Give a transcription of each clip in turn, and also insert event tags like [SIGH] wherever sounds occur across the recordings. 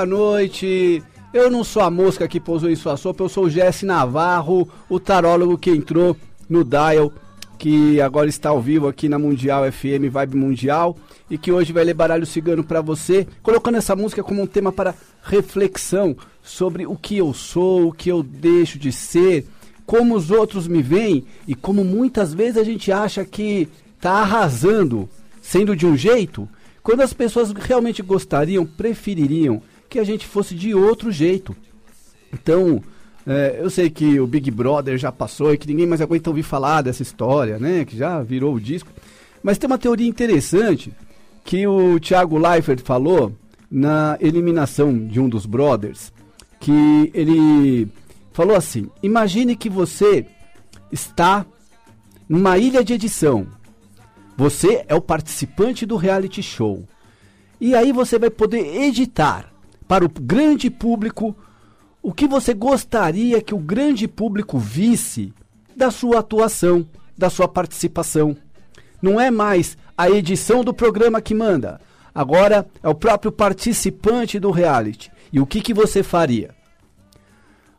boa noite. Eu não sou a mosca que pousou em sua sopa, eu sou o Jesse Navarro, o tarólogo que entrou no Dial, que agora está ao vivo aqui na Mundial FM Vibe Mundial e que hoje vai ler baralho cigano para você, colocando essa música como um tema para reflexão sobre o que eu sou, o que eu deixo de ser, como os outros me veem e como muitas vezes a gente acha que tá arrasando, sendo de um jeito, quando as pessoas realmente gostariam, prefeririam que a gente fosse de outro jeito. Então, é, eu sei que o Big Brother já passou e que ninguém mais aguenta ouvir falar dessa história, né? Que já virou o disco. Mas tem uma teoria interessante que o Thiago Leifert falou na eliminação de um dos brothers, que ele falou assim: imagine que você está numa ilha de edição. Você é o participante do reality show. E aí você vai poder editar para o grande público o que você gostaria que o grande público visse da sua atuação, da sua participação. Não é mais a edição do programa que manda. Agora é o próprio participante do reality. E o que, que você faria?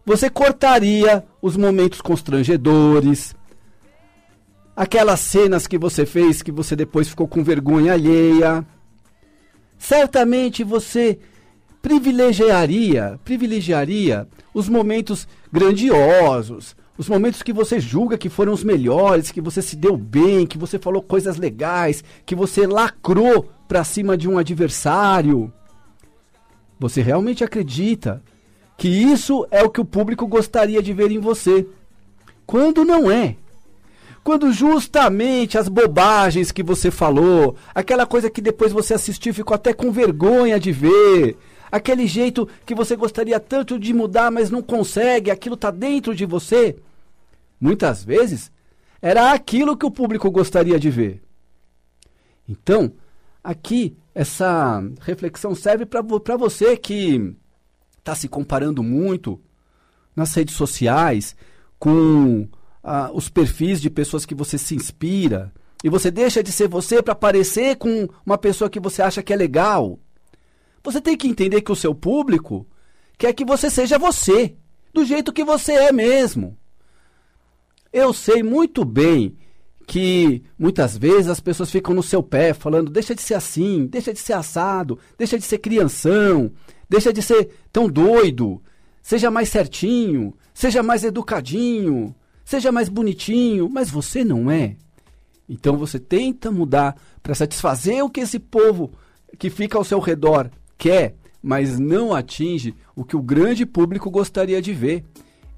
Você cortaria os momentos constrangedores, aquelas cenas que você fez que você depois ficou com vergonha alheia. Certamente você privilegiaria, privilegiaria os momentos grandiosos, os momentos que você julga que foram os melhores, que você se deu bem, que você falou coisas legais, que você lacrou para cima de um adversário. Você realmente acredita que isso é o que o público gostaria de ver em você? Quando não é. Quando justamente as bobagens que você falou, aquela coisa que depois você assistiu e ficou até com vergonha de ver, aquele jeito que você gostaria tanto de mudar, mas não consegue, aquilo está dentro de você. Muitas vezes era aquilo que o público gostaria de ver. Então, aqui essa reflexão serve para você que está se comparando muito nas redes sociais com ah, os perfis de pessoas que você se inspira e você deixa de ser você para parecer com uma pessoa que você acha que é legal. Você tem que entender que o seu público quer que você seja você, do jeito que você é mesmo. Eu sei muito bem que muitas vezes as pessoas ficam no seu pé falando: deixa de ser assim, deixa de ser assado, deixa de ser crianção, deixa de ser tão doido, seja mais certinho, seja mais educadinho, seja mais bonitinho, mas você não é. Então você tenta mudar para satisfazer o que esse povo que fica ao seu redor quer, mas não atinge o que o grande público gostaria de ver.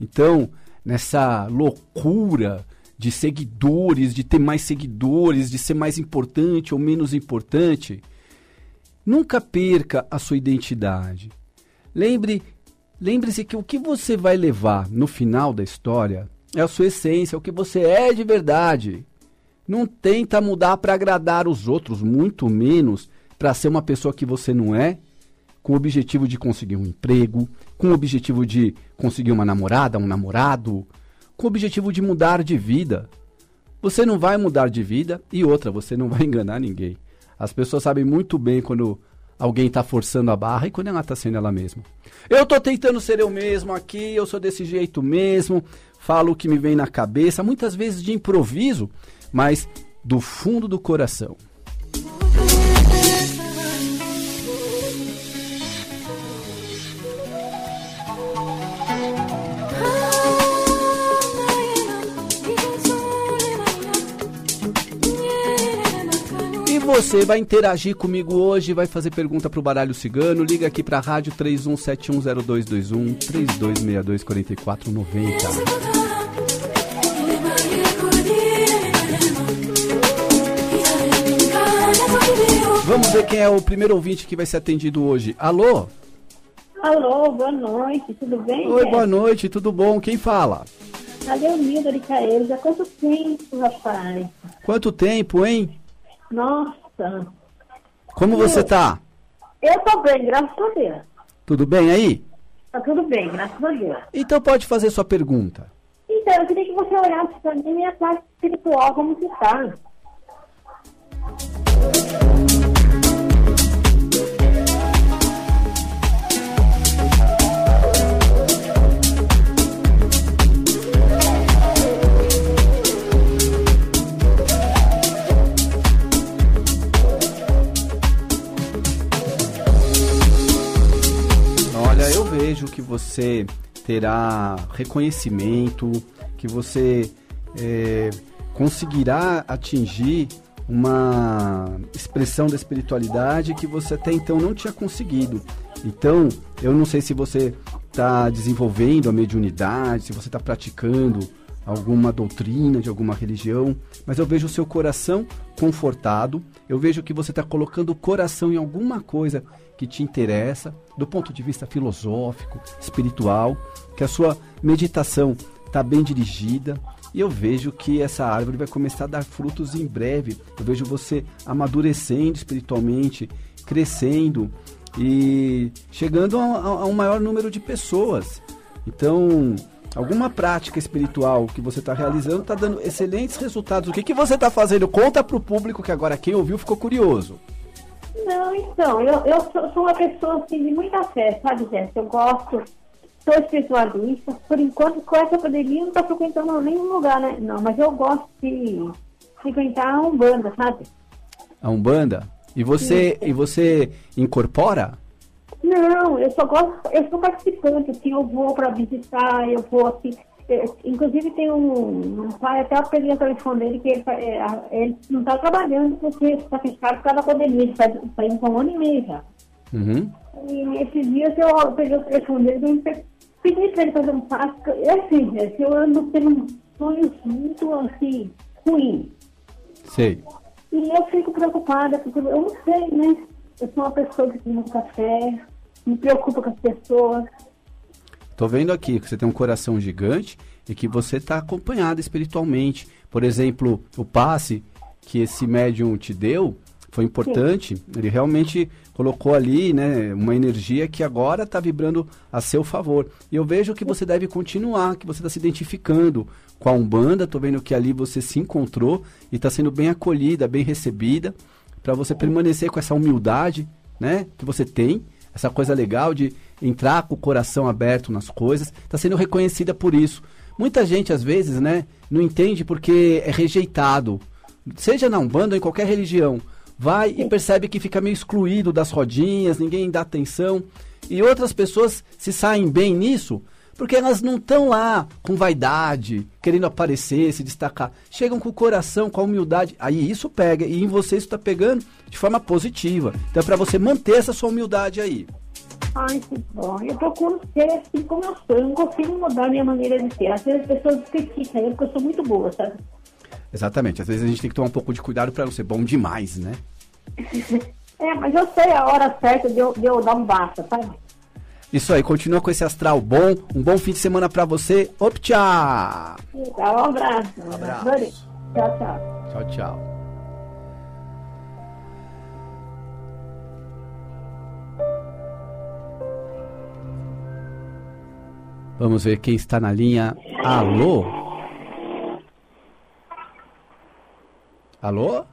Então, nessa loucura de seguidores, de ter mais seguidores, de ser mais importante ou menos importante, nunca perca a sua identidade. Lembre, lembre-se que o que você vai levar no final da história é a sua essência, é o que você é de verdade. Não tenta mudar para agradar os outros, muito menos para ser uma pessoa que você não é com o objetivo de conseguir um emprego, com o objetivo de conseguir uma namorada, um namorado, com o objetivo de mudar de vida. Você não vai mudar de vida e outra, você não [LAUGHS] vai enganar ninguém. As pessoas sabem muito bem quando alguém está forçando a barra e quando ela está sendo ela mesma. Eu estou tentando ser eu mesmo aqui, eu sou desse jeito mesmo, falo o que me vem na cabeça, muitas vezes de improviso, mas do fundo do coração. Você vai interagir comigo hoje, vai fazer pergunta pro Baralho Cigano, liga aqui pra rádio 31710221 32624490. Vamos ver quem é o primeiro ouvinte que vai ser atendido hoje. Alô? Alô, boa noite, tudo bem? Oi, boa noite, tudo bom? Quem fala? A Leonilda de Caeiros, há quanto tempo, rapaz? Quanto tempo, hein? Nossa, como você tá? Eu tô bem, graças a Deus. Tudo bem aí? Tá tudo bem, graças a Deus. Então pode fazer sua pergunta. Então, eu queria que você olhasse pra mim minha parte espiritual, como que tá. você terá reconhecimento, que você é, conseguirá atingir uma expressão da espiritualidade que você até então não tinha conseguido. Então, eu não sei se você está desenvolvendo a mediunidade, se você está praticando alguma doutrina de alguma religião, mas eu vejo o seu coração confortado, eu vejo que você está colocando o coração em alguma coisa que te interessa, do ponto de vista filosófico, espiritual, que a sua meditação está bem dirigida, e eu vejo que essa árvore vai começar a dar frutos em breve. Eu vejo você amadurecendo espiritualmente, crescendo e chegando a, a um maior número de pessoas. Então, alguma prática espiritual que você está realizando está dando excelentes resultados. O que, que você está fazendo? Conta para o público que agora quem ouviu ficou curioso. Não, então, eu, eu sou, uma pessoa assim, de muita fé, sabe, Jéssica? Eu gosto, sou espiritualista. Por enquanto, com essa pandemia, não estou frequentando nenhum lugar, né? Não, mas eu gosto de frequentar a Umbanda, sabe? A Umbanda? E você, e você incorpora? Não, eu só gosto, eu sou participante, assim, eu vou para visitar, eu vou assim. é, Inclusive tem um, um pai, até eu peguei o telefone dele, que ele, é, ele não está trabalhando porque está fechado por causa da pandemia, ele faz, faz um ano e meio já. Uhum. E esses dias eu peguei o telefone dele e pe- pedi para ele fazer um passo. É assim, gente, eu ando tendo sonhos muito assim, ruins. Sei. E eu fico preocupada, porque eu não sei, né? Eu sou uma pessoa que tem muita fé, me preocupa com as pessoas. Tô vendo aqui que você tem um coração gigante e que você está acompanhado espiritualmente. Por exemplo, o passe que esse médium te deu foi importante. Ele realmente colocou ali, né, uma energia que agora está vibrando a seu favor. E eu vejo que você deve continuar, que você está se identificando com a Umbanda. Tô vendo que ali você se encontrou e está sendo bem acolhida, bem recebida, para você permanecer com essa humildade, né, que você tem essa coisa legal de entrar com o coração aberto nas coisas, está sendo reconhecida por isso. Muita gente, às vezes, né, não entende porque é rejeitado, seja na Umbanda ou em qualquer religião. Vai e percebe que fica meio excluído das rodinhas, ninguém dá atenção. E outras pessoas se saem bem nisso porque elas não estão lá com vaidade, querendo aparecer, se destacar. Chegam com o coração, com a humildade. Aí isso pega. E em você isso está pegando de forma positiva. Então é para você manter essa sua humildade aí. Ai, que bom. Eu procuro ser assim como eu sou. Eu não consigo mudar a minha maneira de ser. Às vezes as pessoas criticam eu porque eu sou muito boa, sabe? Exatamente. Às vezes a gente tem que tomar um pouco de cuidado para não ser bom demais, né? [LAUGHS] É, mas eu sei a hora certa de eu, de eu dar um basta, sabe? Isso aí, continua com esse astral bom. Um bom fim de semana para você. Optcha! Tá, um abraço. Um abraço. Adorei. Tchau, tchau. Tchau, tchau. Vamos ver quem está na linha. Alô? Alô?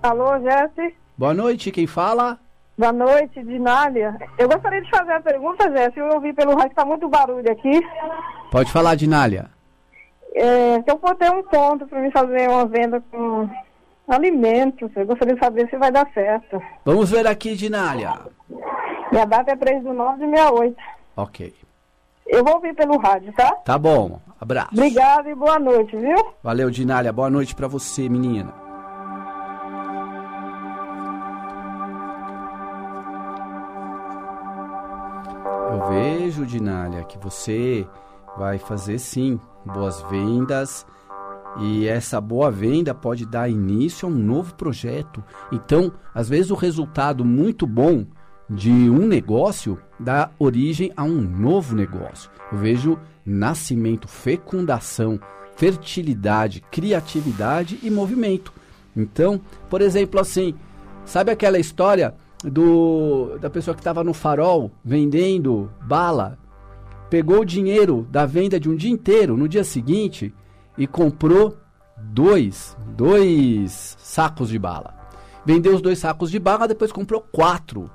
Alô, Jesse? Boa noite, quem fala? Boa noite, Dinália. Eu gostaria de fazer uma pergunta, Jesse. Eu ouvi pelo rádio que tá muito barulho aqui. Pode falar, Dinália. É, se eu for ter um ponto para me fazer uma venda com alimentos, eu gostaria de saber se vai dar certo. Vamos ver aqui, Dinália. Minha data é 3 do 9 de 68. Ok. Eu vou ouvir pelo rádio, tá? Tá bom. Abraço. Obrigada e boa noite, viu? Valeu, Dinália. Boa noite pra você, menina. Eu vejo, Dinália, que você vai fazer sim boas vendas e essa boa venda pode dar início a um novo projeto. Então, às vezes o resultado muito bom de um negócio dá origem a um novo negócio. Eu vejo nascimento, fecundação, fertilidade, criatividade e movimento. Então, por exemplo, assim, sabe aquela história do da pessoa que estava no farol vendendo bala, pegou o dinheiro da venda de um dia inteiro no dia seguinte e comprou dois, dois sacos de bala. Vendeu os dois sacos de bala, depois comprou quatro.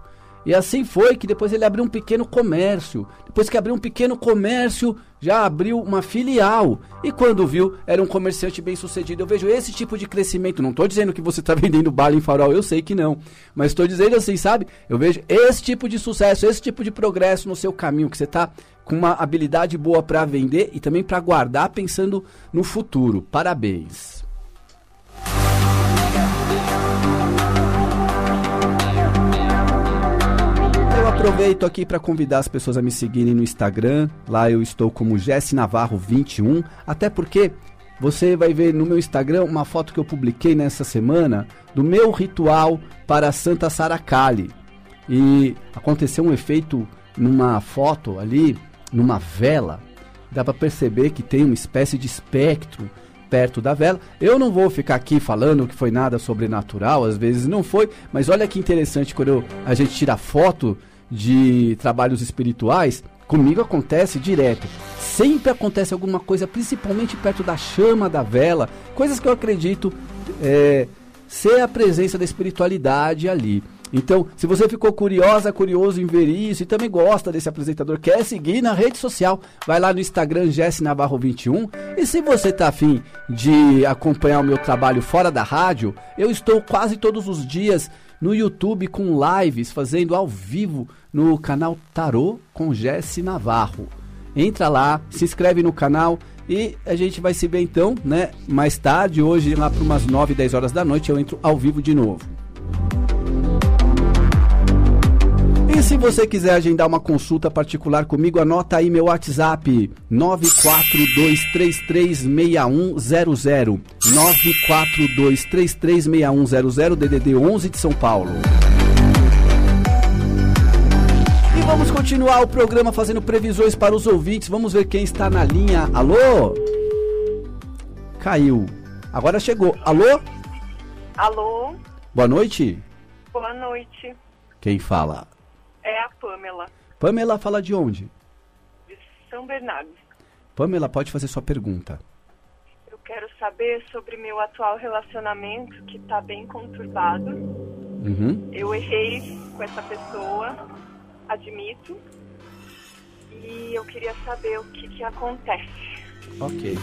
E assim foi que depois ele abriu um pequeno comércio. Depois que abriu um pequeno comércio, já abriu uma filial. E quando viu, era um comerciante bem sucedido. Eu vejo esse tipo de crescimento. Não estou dizendo que você está [LAUGHS] vendendo bala em farol, eu sei que não. Mas estou dizendo assim, sabe? Eu vejo esse tipo de sucesso, esse tipo de progresso no seu caminho, que você está com uma habilidade boa para vender e também para guardar pensando no futuro. Parabéns. Aproveito aqui para convidar as pessoas a me seguirem no Instagram. Lá eu estou como Jesse Navarro 21, até porque você vai ver no meu Instagram uma foto que eu publiquei nessa semana do meu ritual para Santa Saracali. E aconteceu um efeito numa foto ali, numa vela. Dá para perceber que tem uma espécie de espectro perto da vela. Eu não vou ficar aqui falando que foi nada sobrenatural, às vezes não foi, mas olha que interessante quando eu, a gente tira foto de trabalhos espirituais, comigo acontece direto. Sempre acontece alguma coisa, principalmente perto da chama da vela, coisas que eu acredito é, ser a presença da espiritualidade ali. Então, se você ficou curiosa, curioso em ver isso e também gosta desse apresentador, quer seguir na rede social, vai lá no Instagram Jesse Navarro 21. E se você tá afim de acompanhar o meu trabalho fora da rádio, eu estou quase todos os dias no YouTube com lives, fazendo ao vivo no canal Tarô com Jesse Navarro. Entra lá, se inscreve no canal e a gente vai se ver então, né? Mais tarde, hoje, lá para umas 9, 10 horas da noite, eu entro ao vivo de novo. E se você quiser agendar uma consulta particular comigo, anota aí meu WhatsApp 942336100 942336100 DDD 11 de São Paulo. E vamos continuar o programa fazendo previsões para os ouvintes. Vamos ver quem está na linha. Alô? Caiu. Agora chegou. Alô? Alô, Boa noite. boa noite. Quem fala? É a Pamela, Pamela fala de onde? de São Bernardo. Pamela, pode fazer sua pergunta. Eu quero saber sobre meu atual relacionamento, que tá bem conturbado. Uhum. Eu errei com essa pessoa, admito. E eu queria saber o que, que acontece. Ok.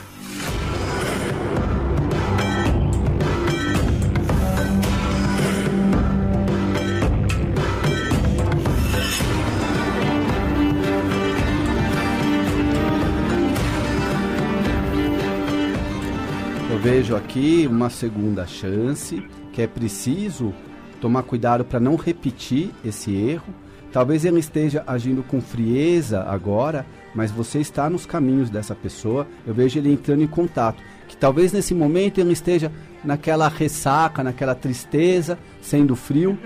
Vejo aqui uma segunda chance, que é preciso tomar cuidado para não repetir esse erro. Talvez ele esteja agindo com frieza agora, mas você está nos caminhos dessa pessoa. Eu vejo ele entrando em contato. Que talvez nesse momento ele esteja naquela ressaca, naquela tristeza, sendo frio,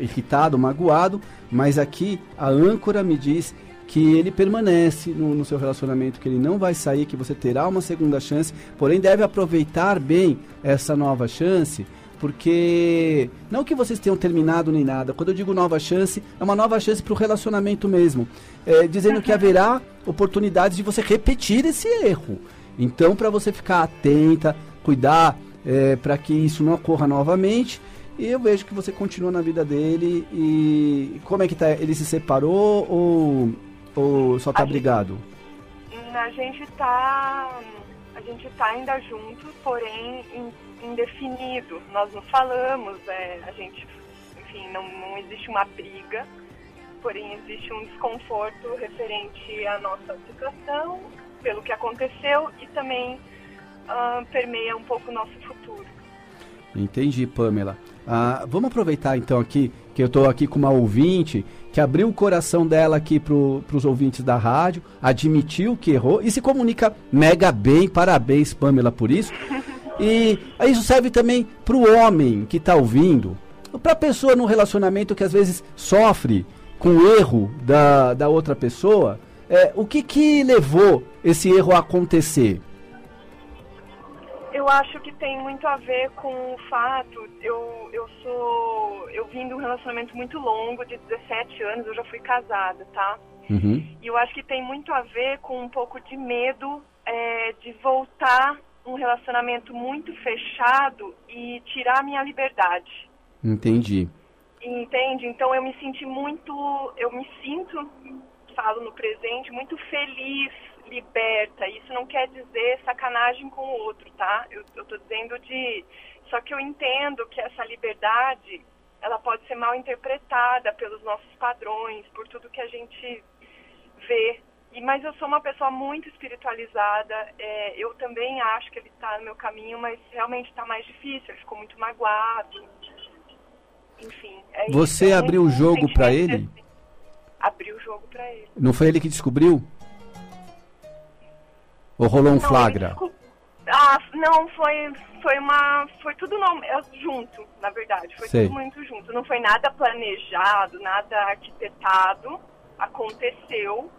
irritado, magoado, mas aqui a âncora me diz que ele permanece no, no seu relacionamento, que ele não vai sair, que você terá uma segunda chance, porém deve aproveitar bem essa nova chance, porque não que vocês tenham terminado nem nada. Quando eu digo nova chance, é uma nova chance para o relacionamento mesmo, é, dizendo que haverá oportunidades de você repetir esse erro. Então, para você ficar atenta, cuidar é, para que isso não ocorra novamente. E eu vejo que você continua na vida dele e como é que tá? Ele se separou ou, ou só tá A gente- brigado? Hum, A gente tá. A gente tá ainda junto, porém in- indefinido. Nós não falamos, é, a gente, enfim, não, não existe uma briga, porém existe um desconforto referente à nossa situação, pelo que aconteceu e também ah, permeia um pouco o nosso futuro. Entendi, Pamela. Ah, vamos aproveitar então aqui que eu estou aqui com uma ouvinte que abriu o coração dela aqui para os ouvintes da rádio, admitiu que errou e se comunica mega bem. Parabéns, Pamela, por isso. E isso serve também para o homem que está ouvindo, para a pessoa no relacionamento que às vezes sofre com o erro da, da outra pessoa. É, o que, que levou esse erro a acontecer? Eu acho que tem muito a ver com o fato, eu, eu sou, eu vim de um relacionamento muito longo, de 17 anos, eu já fui casada, tá? Uhum. E eu acho que tem muito a ver com um pouco de medo é, de voltar um relacionamento muito fechado e tirar a minha liberdade. Entendi. Entende? Então eu me senti muito, eu me sinto, falo no presente, muito feliz, liberta. Isso não quer dizer sacanagem com o outro, tá? Eu, eu tô dizendo de. Só que eu entendo que essa liberdade ela pode ser mal interpretada pelos nossos padrões, por tudo que a gente vê. E, mas eu sou uma pessoa muito espiritualizada. É, eu também acho que ele está no meu caminho, mas realmente está mais difícil. Ele ficou muito magoado. Enfim. É Você isso, abriu o jogo pra ele? assim. Abriu o jogo para ele. Não foi ele que descobriu? Ou rolou um Não, flagra? ele Ah, não, foi, foi uma. Foi tudo no- é, junto, na verdade. Foi Sei. tudo muito junto. Não foi nada planejado, nada arquitetado. Aconteceu.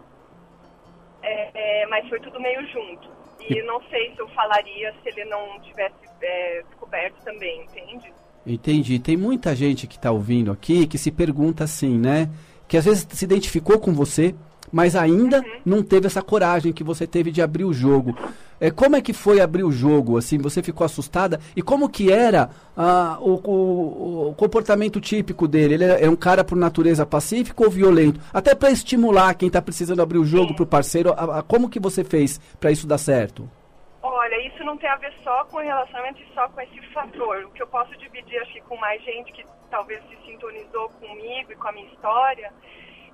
é, é, mas foi tudo meio junto. E eu não sei se eu falaria se ele não tivesse é, descoberto também, entende? Entendi. Tem muita gente que está ouvindo aqui que se pergunta assim, né? Que às vezes se identificou com você, mas ainda não teve essa coragem que você teve de abrir o jogo. É, como é que foi abrir o jogo? Assim, você ficou assustada? E como que era ah, o, o- o comportamento típico dele? Ele é um cara por natureza pacífico ou violento? Até para estimular quem está precisando abrir o jogo para o parceiro, a- a- como que você fez para isso dar certo? Olha, isso não tem a ver só com o relacionamento e só com esse fator. O que eu posso dividir, acho que com mais gente que talvez se sintonizou comigo e com a minha história,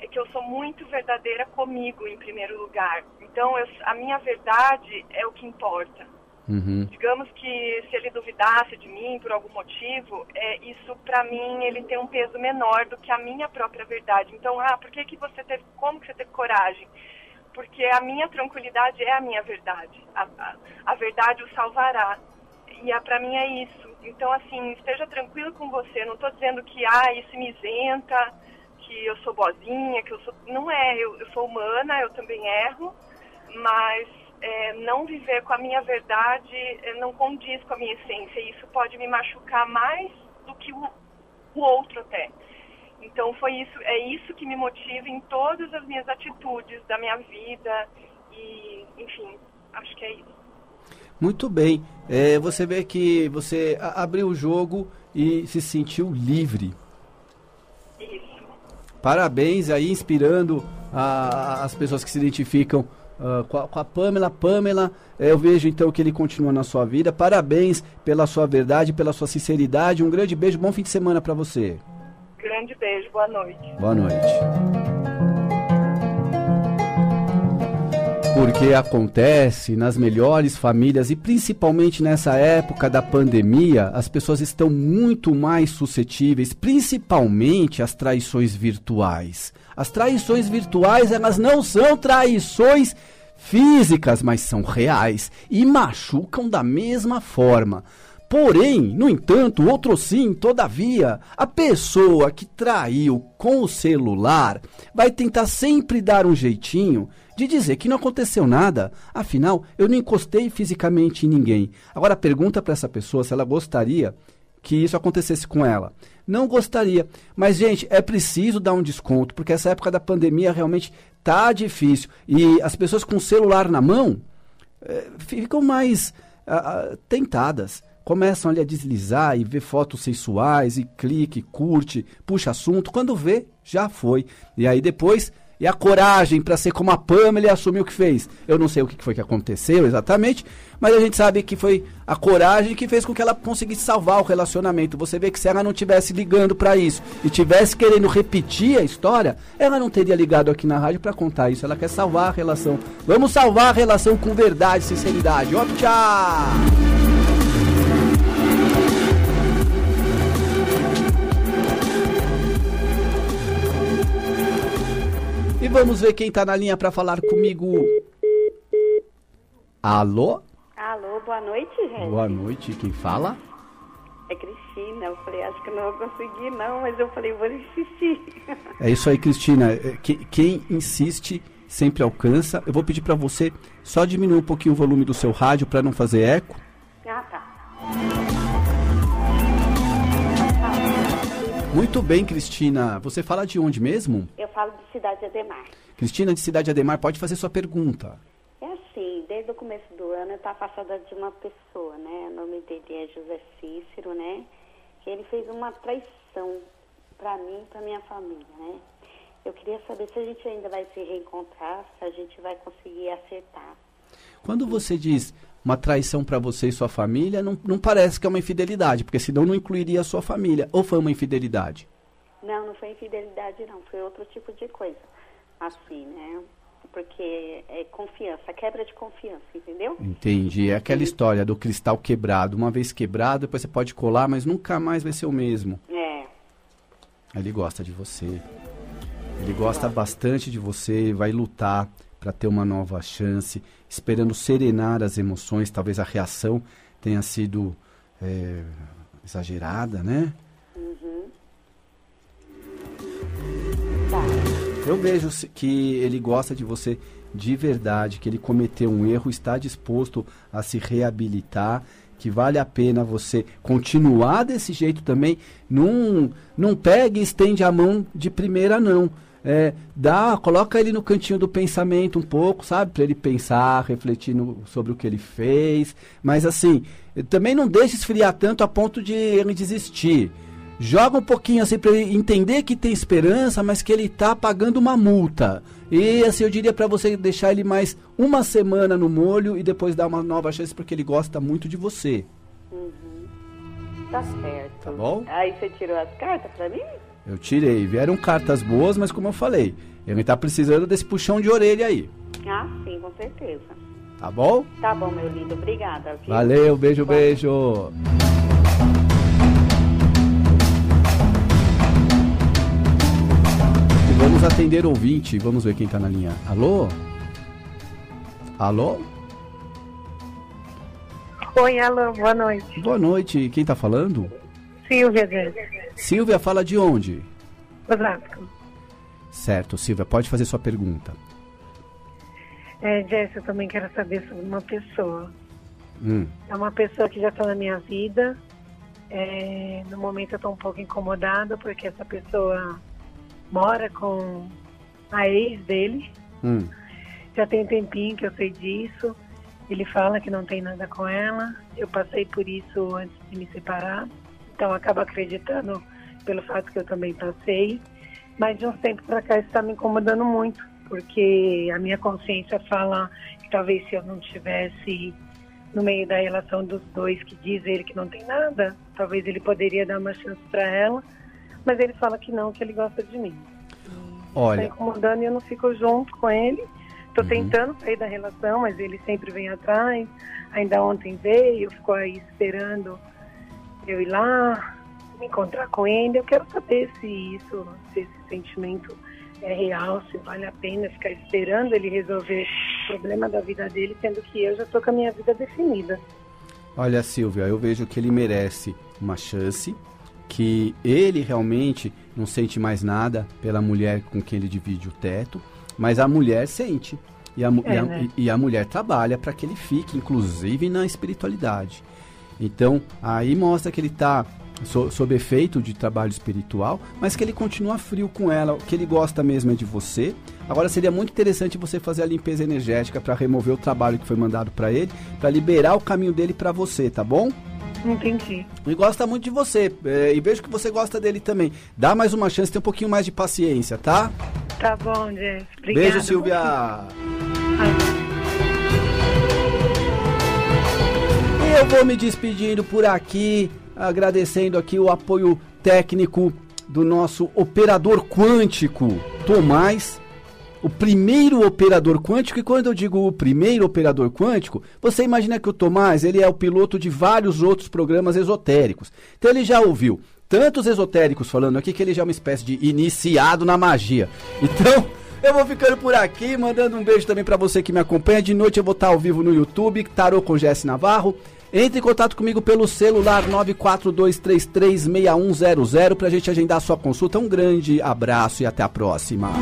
é que eu sou muito verdadeira comigo, em primeiro lugar. Então, eu- a minha verdade é o que importa. Uhum. Digamos que se ele duvidasse de mim por algum motivo, é, isso para mim ele tem um peso menor do que a minha própria verdade. Então, ah, por que que você teve, como que você teve coragem? Porque a minha tranquilidade é a minha verdade. A, a, a verdade o salvará. E para mim é isso. Então, assim, esteja tranquilo com você. Não estou dizendo que, ah, isso me isenta, que eu sou boazinha, que eu sou... Não é, eu, eu sou humana, eu também erro, mas é, não viver com a minha verdade é, não condiz com a minha essência. E isso pode me machucar mais do que o, o outro até. Então foi isso, é isso que me motiva em todas as minhas atitudes da minha vida e, enfim, acho que é isso. Muito bem. É, você vê que você abriu o jogo e se sentiu livre. Parabéns aí, inspirando a- as pessoas que se identificam ah, com, a, com a Pamela. Pamela, eh, eu vejo então que ele continua na sua vida. Parabéns pela sua verdade, pela sua sinceridade. Um grande beijo, bom fim de semana para você. Grande beijo, boa noite. Boa noite. Porque acontece nas melhores famílias e principalmente nessa época da pandemia, as pessoas estão muito mais suscetíveis, principalmente às traições virtuais. As traições virtuais, elas não são traições físicas, mas são reais e machucam da mesma forma. Porém, no entanto, outro sim, todavia, a pessoa que traiu com o celular vai tentar sempre dar um jeitinho de dizer que não aconteceu nada. Afinal, eu não encostei fisicamente em ninguém. Agora pergunta para essa pessoa se ela gostaria que isso acontecesse com ela. Não gostaria. Mas, gente, é preciso dar um desconto, porque essa época da pandemia realmente tá difícil. E as pessoas com o celular na mão eh, ficam mais ah, ah, tentadas. Começam ali a deslizar e ver fotos sensuais e clique, curte, puxa assunto. Quando vê, já foi. E aí depois, e a coragem para ser como a Pamela e assumir o que fez. Eu não sei o que foi que aconteceu exatamente, mas a gente sabe que foi a coragem que fez com que ela conseguisse salvar o relacionamento. Você vê que se ela não tivesse ligando para isso e tivesse querendo repetir a história, ela não teria ligado aqui na rádio para contar isso. Ela quer salvar a relação. Vamos salvar a relação com verdade sinceridade. Ó, vamos ver quem tá na linha para falar comigo. Alô? Alô, boa noite, gente. Boa noite, quem fala? É Cristina. Eu falei, acho que não vou conseguir, não, mas eu falei, vou insistir. É isso aí, Cristina. É, que- Quem insiste sempre alcança. Eu vou pedir para você só diminuir um pouquinho o volume do seu rádio para não fazer eco. ah, tá. Muito bem, Cristina. Você fala de onde mesmo? Eu falo de Cidade Ademar. Cristina de Cidade Ademar, pode fazer sua pergunta. É assim, desde o começo do ano eu estou afastada de uma pessoa, né? O nome dele é José Cícero, né? Que ele fez uma traição para mim e para minha família, né? Eu queria saber se a gente ainda vai se reencontrar, se a gente vai conseguir acertar. Quando você diz uma traição para você e sua família, não, não parece que é uma infidelidade, porque senão não incluiria a sua família. Ou foi uma infidelidade? Não, não foi infidelidade, não. Foi outro tipo de coisa. Assim, né? Porque é confiança, quebra de confiança, entendeu? Entendi. É aquela história do cristal quebrado. Uma vez quebrado, depois você pode colar, mas nunca mais vai ser o mesmo. É. Ele gosta de você. Ele gosta bastante de você, vai lutar para ter uma nova chance, esperando serenar as emoções. Talvez a reação tenha sido é, exagerada, né? Tá. Eu vejo que ele gosta de você de verdade, que ele cometeu um erro, está disposto a se reabilitar, que vale a pena você continuar desse jeito também. Não, não pegue e estende a mão de primeira, não. É, dá, coloca ele no cantinho do pensamento um pouco, sabe? Para ele pensar, refletir no- sobre o que ele fez. Mas assim, também não deixe esfriar tanto a ponto de ele desistir. Joga um pouquinho assim para ele entender que tem esperança, mas que ele tá pagando uma multa. E assim eu diria para você deixar ele mais uma semana no molho e depois dar uma nova chance porque ele gosta muito de você. Tá certo. Tá bom? Aí você tirou as cartas pra mim? Eu tirei, vieram cartas boas, mas como eu falei, ele tá precisando desse puxão de orelha aí. Ah, sim, com certeza. Tá bom? Tá bom, meu lindo. Obrigada. Viu? Valeu, beijo, beijo. E vamos atender ouvinte, vamos ver quem tá na linha. Alô? Alô? Oi, alô, boa noite. Boa noite, quem tá falando? Silvia, gente. Silvia fala de onde? Osasco. Certo, Silvia, pode fazer sua pergunta. É, Jess, eu também quero saber sobre uma pessoa. Hum, É uma pessoa que já está na minha vida. É, no momento eu estou um pouco incomodada porque essa pessoa mora com a ex dele. hum, Já tem um tempinho que eu sei disso. Ele fala que não tem nada com ela. Eu passei por isso antes de me separar. Então acaba acreditando pelo fato que eu também passei. Mas de uns tempos para cá isso está me incomodando muito, porque a minha consciência fala que talvez se eu não tivesse no meio da relação dos dois, que diz ele que não tem nada, talvez ele poderia dar uma chance para ela. Mas ele fala que não, que ele gosta de mim. Está olha, incomodando e eu não fico junto com ele. Tô tentando sair da relação, mas ele sempre vem atrás. Ainda ontem veio, ficou aí esperando eu ir lá, me encontrar com ele. Eu quero saber se isso, se esse sentimento é real, se vale a pena ficar esperando ele resolver o problema da vida dele, sendo que eu já tô com a minha vida definida. olha, Silvia, eu vejo que ele merece uma chance, que ele realmente não sente mais nada pela mulher com quem ele divide o teto, mas a mulher sente. E a, É, e a- né? e a mulher trabalha para que ele fique, inclusive na espiritualidade. Então, aí mostra que ele está sob efeito de trabalho espiritual, mas que ele continua frio com ela. Que ele gosta mesmo é de você. Agora, seria muito interessante você fazer a limpeza energética para remover o trabalho que foi mandado para ele, para liberar o caminho dele para você, tá bom? Entendi. Ele gosta muito de você é, e vejo que você gosta dele também. Dá mais uma chance, tem um pouquinho mais de paciência, tá? Tá bom, Jess. Obrigada. Beijo, Silvia. Eu vou me despedindo por aqui, agradecendo aqui o apoio técnico do nosso operador quântico, Tomás, o primeiro operador quântico. E quando eu digo o primeiro operador quântico, você imagina que o Tomás ele é o piloto de vários outros programas esotéricos. Então ele já ouviu tantos esotéricos falando aqui que ele já é uma espécie de iniciado na magia. Então eu vou ficando por aqui, mandando um beijo também pra você que me acompanha. De noite eu vou estar ao vivo no YouTube, Tarô com Jesse Navarro. Entre em contato comigo pelo celular 942336100 pra gente agendar a sua consulta. Um grande abraço e até a próxima.